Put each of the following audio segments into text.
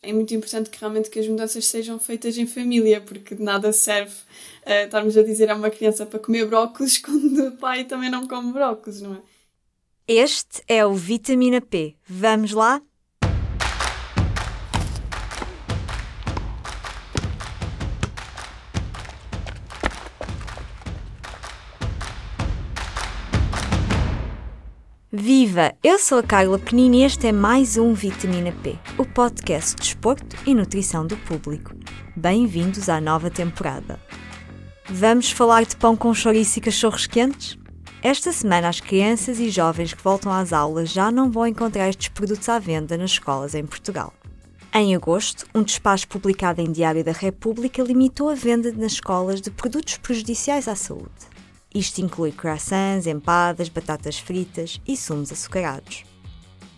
É muito importante que realmente que as mudanças sejam feitas em família, porque de nada serve uh, estarmos a dizer a uma criança para comer brócolis quando o pai também não come brócolis, não é? Este é o Vitamina P. Vamos lá? Viva! Eu sou a Carla Penina e este é mais um Vitamina P, o podcast de desporto e nutrição do público. Bem-vindos à nova temporada. Vamos falar de pão com chouriço e cachorros quentes? Esta semana, as crianças e jovens que voltam às aulas já não vão encontrar estes produtos à venda nas escolas em Portugal. Em agosto, um despacho publicado em Diário da República limitou a venda nas escolas de produtos prejudiciais à saúde. Isto inclui croissants, empadas, batatas fritas e sumos açucarados.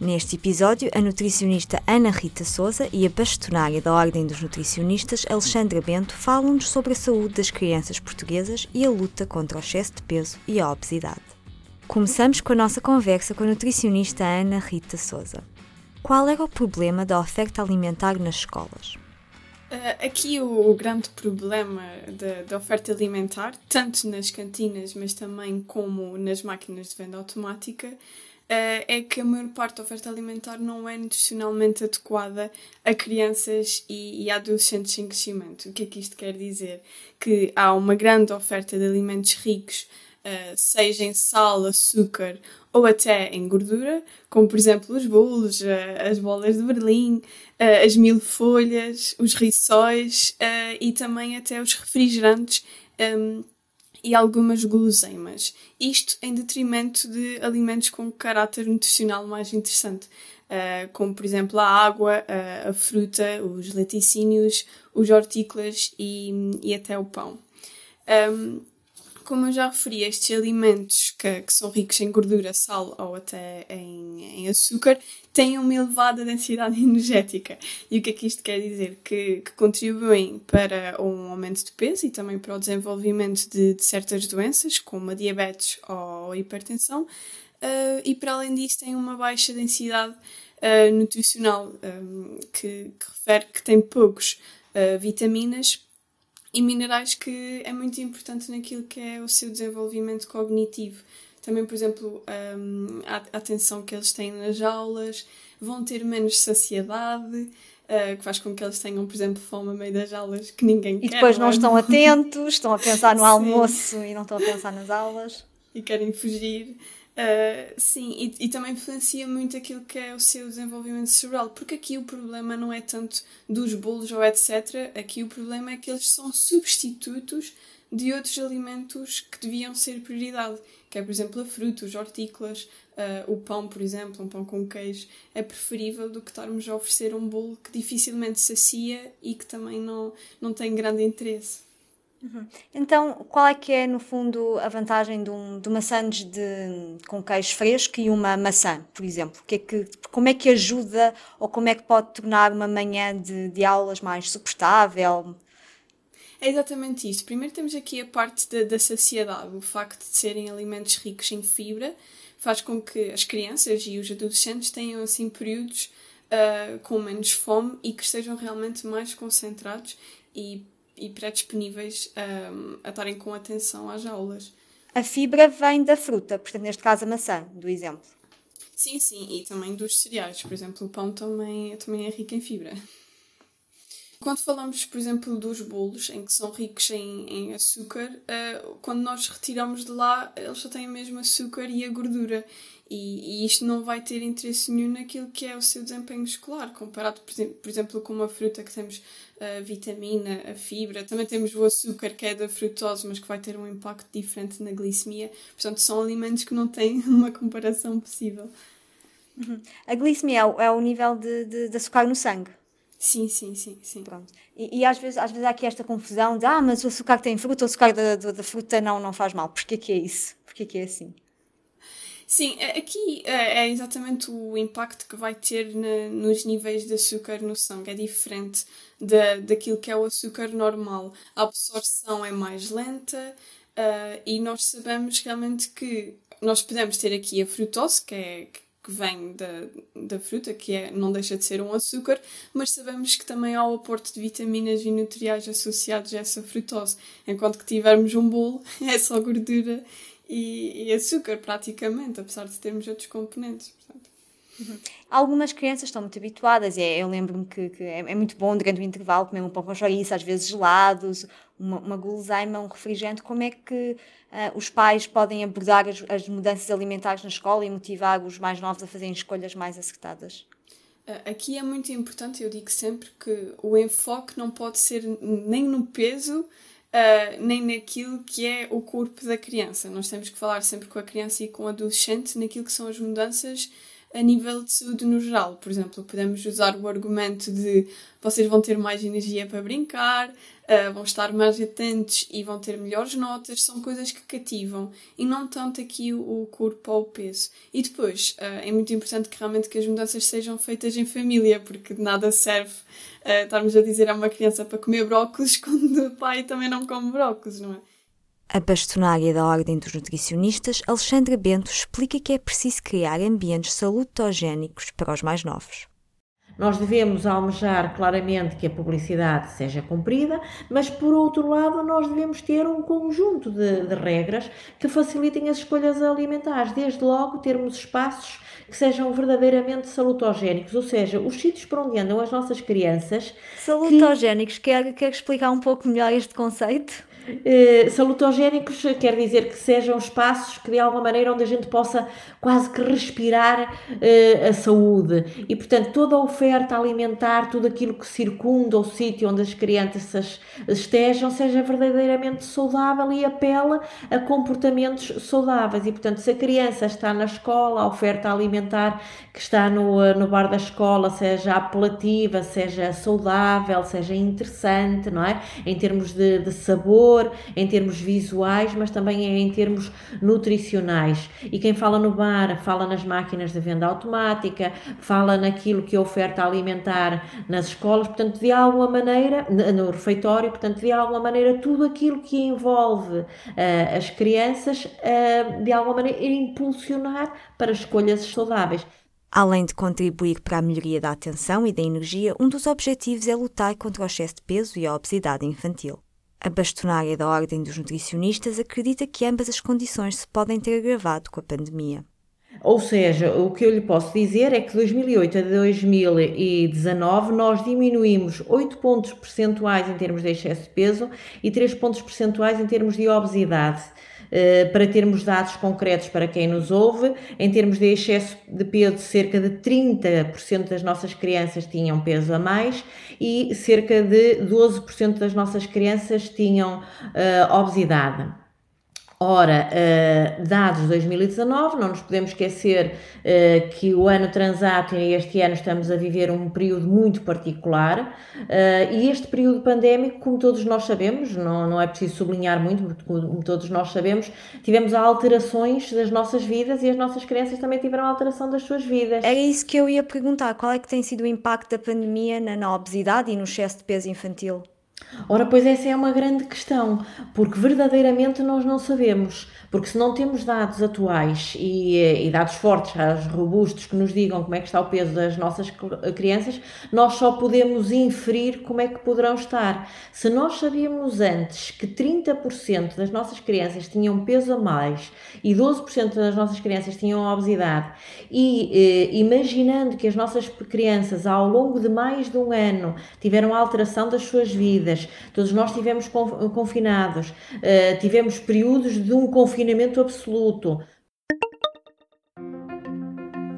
Neste episódio, a nutricionista Ana Rita Souza e a bastonária da Ordem dos Nutricionistas, Alexandra Bento, falam-nos sobre a saúde das crianças portuguesas e a luta contra o excesso de peso e a obesidade. Começamos com a nossa conversa com a nutricionista Ana Rita Souza. Qual era o problema da oferta alimentar nas escolas? Uh, aqui o, o, grande problema da oferta alimentar, tanto nas cantinas, mas também como nas máquinas de venda automática, uh, é que a maior parte da oferta alimentar não é nutricionalmente adequada a crianças e, e adolescentes em crescimento. O que é que isto quer dizer? Que há uma grande oferta de alimentos ricos seja em sal, açúcar ou até em gordura, como por exemplo os bolos, uh, as bolas de Berlim, uh, as mil folhas, os rissóis e também até os refrigerantes um, e algumas guloseimas. Isto em detrimento de alimentos com caráter nutricional mais interessante. Como por exemplo a água, a fruta, os laticínios, os hortícolas e, e até o pão. Um, como eu já referi, estes alimentos que, que são ricos em gordura, sal ou até em, em, açúcar têm uma elevada densidade energética. E o que é que isto quer dizer? Que, que contribuem para um aumento de peso e também para o desenvolvimento de, de certas doenças, como a diabetes ou a hipertensão, uh, e para além disso têm uma baixa densidade uh, nutricional, um, eh, que, que refere que tem poucos uh, vitaminas e minerais que é muito importante naquilo que é o seu desenvolvimento cognitivo. Também, por exemplo, um, a atenção que eles têm nas aulas, vão ter menos saciedade, uh, que faz com que eles tenham, por exemplo, fome a meio das aulas que ninguém e quer. E depois não, não é? estão atentos, estão a pensar no almoço e não estão a pensar nas aulas. E querem fugir. Uh, sim, e, e, também influencia muito aquilo que é o seu desenvolvimento cerebral, porque aqui o problema não é tanto dos bolos ou etc. Aqui o problema é que eles são substitutos de outros alimentos que deviam ser prioridade, que é, por exemplo, a fruta, os hortícolas, uh, o pão, por exemplo, um pão com queijo, é preferível do que estarmos a oferecer um bolo que dificilmente sacia e que também não, não tem grande interesse. Uhum. Então, qual é que é, no fundo, a vantagem de, um, de uma sandes de, com queijo fresco e uma maçã, por exemplo? Que é que, como é que ajuda ou como é que pode tornar uma manhã de, de aulas mais suportável? É exatamente isso. Primeiro temos aqui a parte da, da saciedade. O facto de serem alimentos ricos em fibra faz com que as crianças e os adolescentes tenham, assim, períodos uh, com menos fome e que estejam realmente mais concentrados e e predisponíveis um, a estarem com atenção às aulas. A fibra vem da fruta, portanto, neste caso a maçã, do exemplo. Sim, sim, e também dos cereais. Por exemplo, o pão também, também é rico em fibra. Quando falamos, por exemplo, dos bolos, em que são ricos em, em açúcar, uh, quando nós retiramos de lá, eles só têm mesmo açúcar e a gordura. E, e, isto não vai ter interesse nenhum naquilo que é o seu desempenho escolar, comparado, por exemplo, com uma fruta que temos a vitamina, a fibra, também temos o açúcar que é da frutose, mas que vai ter um impacto diferente na glicemia. Portanto, são alimentos que não têm uma comparação possível. Uhum. A glicemia é o, é o nível de, de, de, açúcar no sangue. Sim, sim, sim, sim. Pronto. E, e, às, vezes, às vezes há aqui esta confusão de ah, mas o açúcar que tem fruta, o açúcar da, da, da fruta não, não faz mal. Porquê que é isso? Porquê que é assim? Sim, é, aqui é, é exatamente o impacto que vai ter na, nos níveis de açúcar no sangue. É diferente da, daquilo que é o açúcar normal. A absorção é mais lenta uh, e nós sabemos realmente que nós podemos ter aqui a frutose, que é, que vem da, da fruta, que é, não deixa de ser um açúcar, mas sabemos que também há o aporte de vitaminas e nutriais associados a essa frutose. Enquanto que tivermos um bolo, é só gordura e, e açúcar, praticamente, apesar de termos outros componentes. Portanto. Uhum. Algumas crianças estão muito habituadas, é, eu lembro-me que, que é, é, muito bom durante o intervalo comer um pão com chouriço, às vezes gelados, uma, uma guloseima, um refrigerante. Como é que uh, os pais podem abordar as, as, mudanças alimentares na escola e motivar os mais novos a fazerem escolhas mais acertadas? Ah, aqui é muito importante, eu digo sempre que o enfoque não pode ser nem no peso, uh, nem naquilo que é o corpo da criança. Nós temos que falar sempre com a criança e com o adolescente naquilo que são as mudanças a nível de saúde no geral. Por exemplo, podemos usar o argumento de vocês vão ter mais energia para brincar, uh, vão estar mais atentos e vão ter melhores notas, são coisas que cativam e não tanto aqui o, corpo ou o peso. E depois, uh, é muito importante que realmente que as mudanças sejam feitas em família, porque de nada serve uh, estarmos a dizer a uma criança para comer brócolis quando o pai também não come brócolis, não é? A bastonária da Ordem dos Nutricionistas, Alexandra Bento, explica que é preciso criar ambientes salutogénicos para os mais novos. Nós devemos almejar claramente que a publicidade seja cumprida, mas por outro lado, nós devemos ter um conjunto de, de regras que facilitem as escolhas alimentares. Desde logo, termos espaços que sejam verdadeiramente salutogénicos, ou seja, os sítios para onde andam as nossas crianças. Salutogénicos, que... quer, quer explicar um pouco melhor este conceito? Eh, salutogénicos quer dizer que sejam espaços que de alguma maneira onde a gente possa quase que respirar uh, a saúde e portanto toda a oferta alimentar, tudo aquilo que circunda o sítio onde as crianças estejam seja verdadeiramente saudável e apela a comportamentos saudáveis e portanto se a criança está na escola, a oferta alimentar que está no, no bar da escola seja apelativa, seja saudável, seja interessante, não é? Em termos de, de sabor em termos visuais, mas também é em termos nutricionais. E quem fala no bar, fala nas máquinas de venda automática, fala naquilo que é oferta alimentar nas escolas, portanto, de alguma maneira, no refeitório, portanto, de alguma maneira, tudo aquilo que envolve uh, as crianças, uh, de alguma maneira, impulsionar para escolhas saudáveis. Além de contribuir para a melhoria da atenção e da energia, um dos objetivos é lutar contra o excesso de peso e a obesidade infantil. A bastonária da Ordem dos Nutricionistas acredita que ambas as condições se podem ter agravado com a pandemia. Ou seja, o que eu lhe posso dizer é que de 2008 a 2019 nós diminuímos 8 pontos percentuais em termos de excesso de peso e 3 pontos percentuais em termos de obesidade. Eh, para termos dados concretos para quem nos ouve, em termos de excesso de peso, cerca de 30% das nossas crianças tinham peso a mais e cerca de 12% das nossas crianças tinham uh, obesidade. Ora, uh, dados de 2019, não nos podemos esquecer uh, que o ano transato e este ano estamos a viver um período muito particular uh, e este período pandémico, como todos nós sabemos, não, não é preciso sublinhar muito, como todos nós sabemos, tivemos alterações das nossas vidas e as nossas crianças também tiveram alteração das suas vidas. Era isso que eu ia perguntar, qual é que tem sido o impacto da pandemia na obesidade e no excesso de peso infantil? Ora, pois essa é uma grande questão, porque verdadeiramente nós não sabemos porque se não temos dados atuais e, e, dados fortes, robustos, que nos digam como é que está o peso das nossas crianças, nós só podemos inferir como é que poderão estar. Se nós sabíamos antes que 30% das nossas crianças tinham peso a mais e 12% das nossas crianças tinham obesidade, e eh, imaginando que as nossas crianças ao longo de mais de um ano tiveram alteração das suas vidas, todos nós tivemos confinados, eh, tivemos períodos de um confinamento absoluto.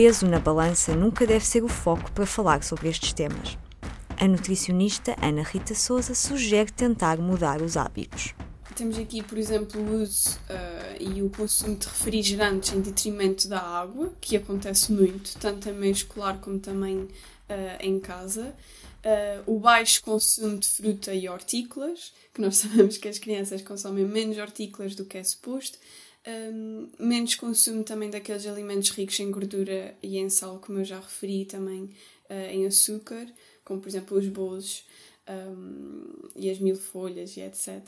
Peso na balança nunca deve ser o foco para falar sobre estes temas. A nutricionista Ana Rita Souza sugere tentar mudar os hábitos. temos aqui, por exemplo, o uso uh, e o consumo de refrigerantes em detrimento da água, que acontece muito, tanto em meio escolar como também uh, em casa. Uh, o baixo consumo de fruta e hortícolas, que nós sabemos que as crianças consomem menos hortícolas do que é suposto. Um, menos consumo também daqueles alimentos ricos em gordura e em sal, como eu já referi, também em açúcar, como por exemplo os bolos um, e as mil folhas e etc.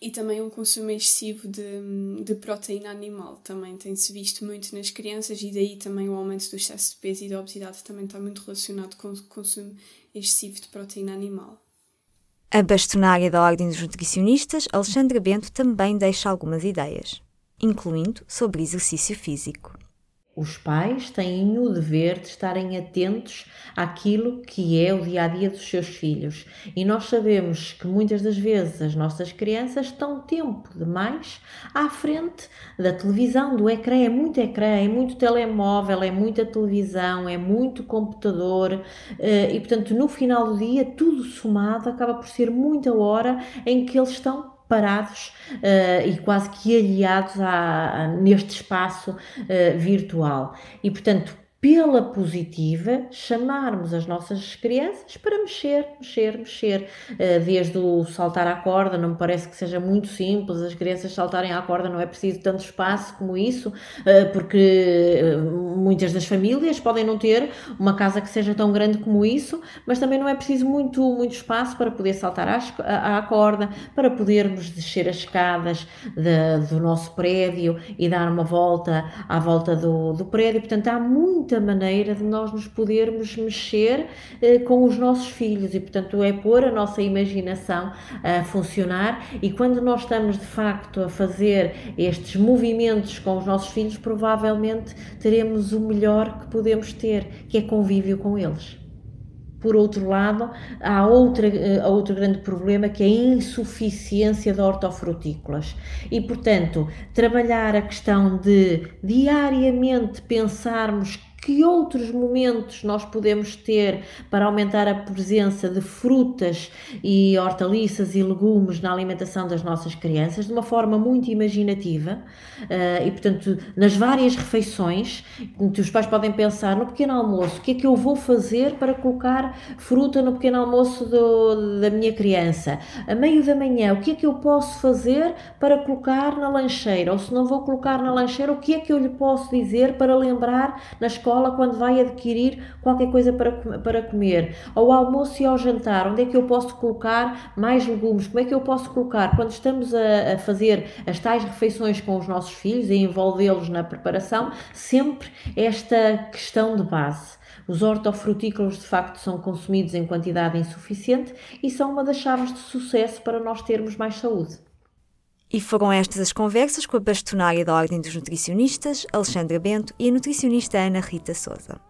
E também um consumo excessivo de, de proteína animal. Também tem-se visto muito nas crianças e daí também o aumento do excesso de peso e da obesidade também está muito relacionado com o consumo excessivo de proteína animal. A bastonária da Ordem dos Nutricionistas, Alexandra Bento, também deixa algumas ideias, incluindo sobre exercício físico. Os pais têm o dever de estarem atentos àquilo que é o dia a dia dos seus filhos. E nós sabemos que muitas das vezes as nossas crianças estão tempo demais à frente da televisão, do ecrã. É muito ecrã, é muito telemóvel, é muita televisão, é muito computador. Eh, e portanto, no final do dia, tudo somado acaba por ser muita hora em que eles estão parados uh, e quase que aliados a, a, neste espaço uh, virtual. E, portanto, pela positiva, chamarmos as nossas crianças para mexer, mexer, mexer. Eh, desde o saltar à corda, não me parece que seja muito simples, as crianças saltarem à corda não é preciso tanto espaço como isso, eh, porque eh, muitas das famílias podem não ter uma casa que seja tão grande como isso, mas também não é preciso muito, muito espaço para poder saltar à, corda, para podermos descer as escadas de, do nosso prédio e dar uma volta à volta do, do prédio. Portanto, há muito muita maneira de nós nos podermos mexer eh, com os nossos filhos e, portanto, é pôr a nossa imaginação a funcionar e quando nós estamos de facto a fazer estes movimentos com os nossos filhos, provavelmente teremos o melhor que podemos ter, que é convívio com eles. Por outro lado, há outra, eh, outro grande problema que é a insuficiência de hortofrutícolas. E, portanto, trabalhar a questão de diariamente pensarmos que outros momentos nós podemos ter para aumentar a presença de frutas e hortaliças e legumes na alimentação das nossas crianças de uma forma muito imaginativa uh, e, portanto, nas várias refeições, os pais podem pensar no pequeno almoço, o que é que eu vou fazer para colocar fruta no pequeno almoço do, da minha criança? A meio da manhã, o que é que eu posso fazer para colocar na lancheira? Ou se não vou colocar na lancheira, o que é que eu lhe posso dizer para lembrar na escola? Escola quando vai adquirir qualquer coisa para, para comer, ao almoço e ao jantar, onde é que eu posso colocar mais legumes, como é que eu posso colocar, quando estamos a, a fazer as tais refeições com os nossos filhos e envolvê-los na preparação, sempre esta questão de base. Os hortofrutícolas de facto são consumidos em quantidade insuficiente e são uma das chaves de sucesso para nós termos mais saúde. E foram estas as conversas com a bastonária da Ordem dos Nutricionistas, Alexandra Bento, e a nutricionista Ana Rita Souza.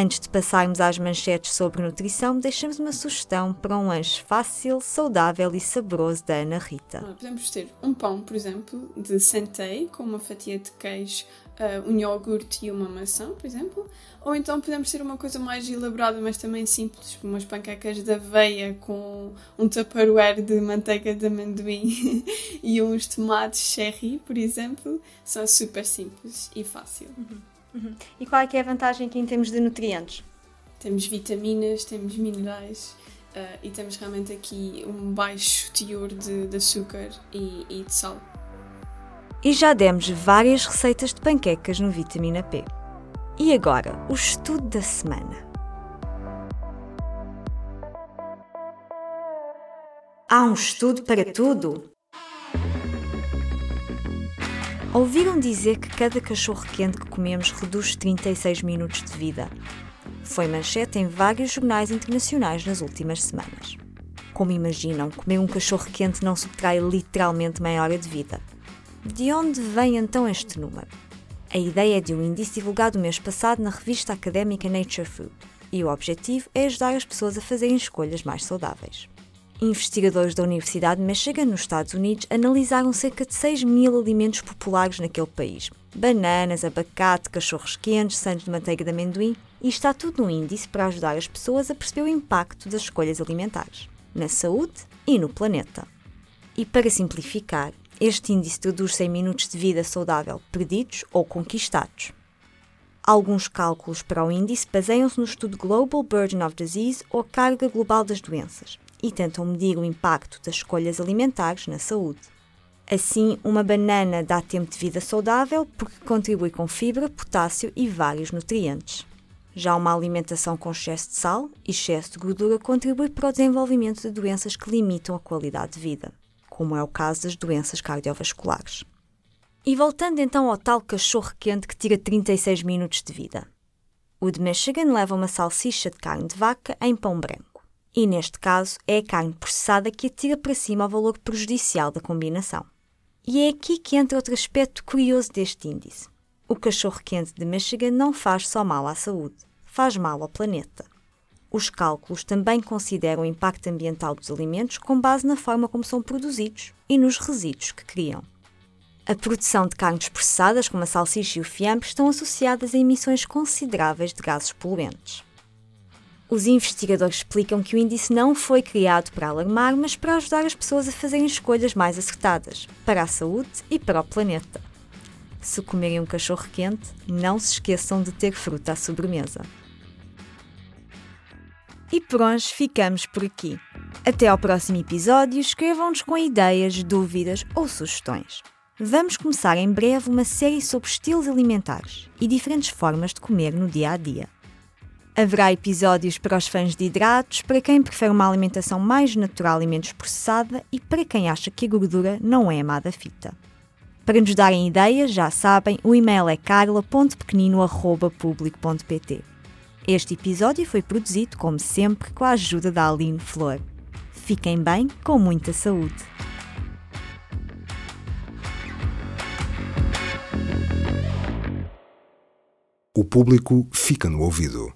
Antes de passarmos às manchetes sobre nutrição, deixamos uma sugestão para um lanche fácil, saudável e saboroso da Ana Rita. Podemos ter um pão, por exemplo, de centeio, com uma fatia de queijo, uh, um iogurte e uma maçã, por exemplo. Ou então podemos ter uma coisa mais elaborada, mas também simples, umas panquecas de aveia com um tupperware de manteiga de amendoim e uns tomates cherry, por exemplo. São super simples e fácil. Uhum. Uhum. E qual é que é a vantagem aqui em termos de nutrientes? Temos vitaminas, temos minerais uh, e temos realmente aqui um baixo teor de, de açúcar e, e de sal. E já demos várias receitas de panquecas no Vitamina P. E agora, o estudo da semana. Há um estudo para tudo? Ouviram dizer que cada cachorro quente que comemos reduz 36 minutos de vida. Foi manchete em vários jornais internacionais nas últimas semanas. Como imaginam, comer um cachorro quente não subtrai literalmente meia hora de vida. De onde vem então este número? A ideia é de um índice divulgado mês passado na revista académica Nature Food, e o objetivo é ajudar as pessoas a fazerem escolhas mais saudáveis. Investigadores da Universidade de Michigan, nos Estados Unidos, analisaram cerca de 6 mil alimentos populares naquele país: bananas, abacate, cachorros quentes, sandes de manteiga de amendoim, e está tudo no índice para ajudar as pessoas a perceber o impacto das escolhas alimentares, na saúde e no planeta. E para simplificar, este índice traduz-se em minutos de vida saudável perdidos ou conquistados. Alguns cálculos para o índice baseiam-se no estudo Global Burden of Disease ou Carga Global das Doenças e tentam medir o impacto das escolhas alimentares na saúde. Assim, uma banana dá tempo de vida saudável porque contribui com fibra, potássio e vários nutrientes. Já uma alimentação com excesso de sal e excesso de gordura contribui para o desenvolvimento de doenças que limitam a qualidade de vida, como é o caso das doenças cardiovasculares. E voltando então ao tal cachorro quente que tira 36 minutos de vida. O de Michigan leva uma salsicha de carne de vaca em pão branco. E neste caso é a carne processada que atira para cima o valor prejudicial da combinação. E é aqui que entra outro aspecto curioso deste índice. O cachorro quente de Michigan não faz só mal à saúde, faz mal ao planeta. Os cálculos também consideram o impacto ambiental dos alimentos com base na forma como são produzidos e nos resíduos que criam. A produção de carnes processadas, como a salsicha e o fiambre, estão associadas a emissões consideráveis de gases poluentes. Os investigadores explicam que o índice não foi criado para alarmar, mas para ajudar as pessoas a fazerem escolhas mais acertadas, para a saúde e para o planeta. Se comerem um cachorro quente, não se esqueçam de ter fruta à sobremesa. E por hoje ficamos por aqui. Até ao próximo episódio, escrevam-nos com ideias, dúvidas ou sugestões. Vamos começar em breve uma série sobre estilos alimentares e diferentes formas de comer no dia a dia. Haverá episódios para os fãs de hidratos, para quem prefere uma alimentação mais natural e menos processada e para quem acha que a gordura não é amada fita. Para nos darem ideias, já sabem, o e-mail é carla.pequenino.publico.pt. Este episódio foi produzido, como sempre, com a ajuda da Aline Flor. Fiquem bem, com muita saúde! O público fica no ouvido.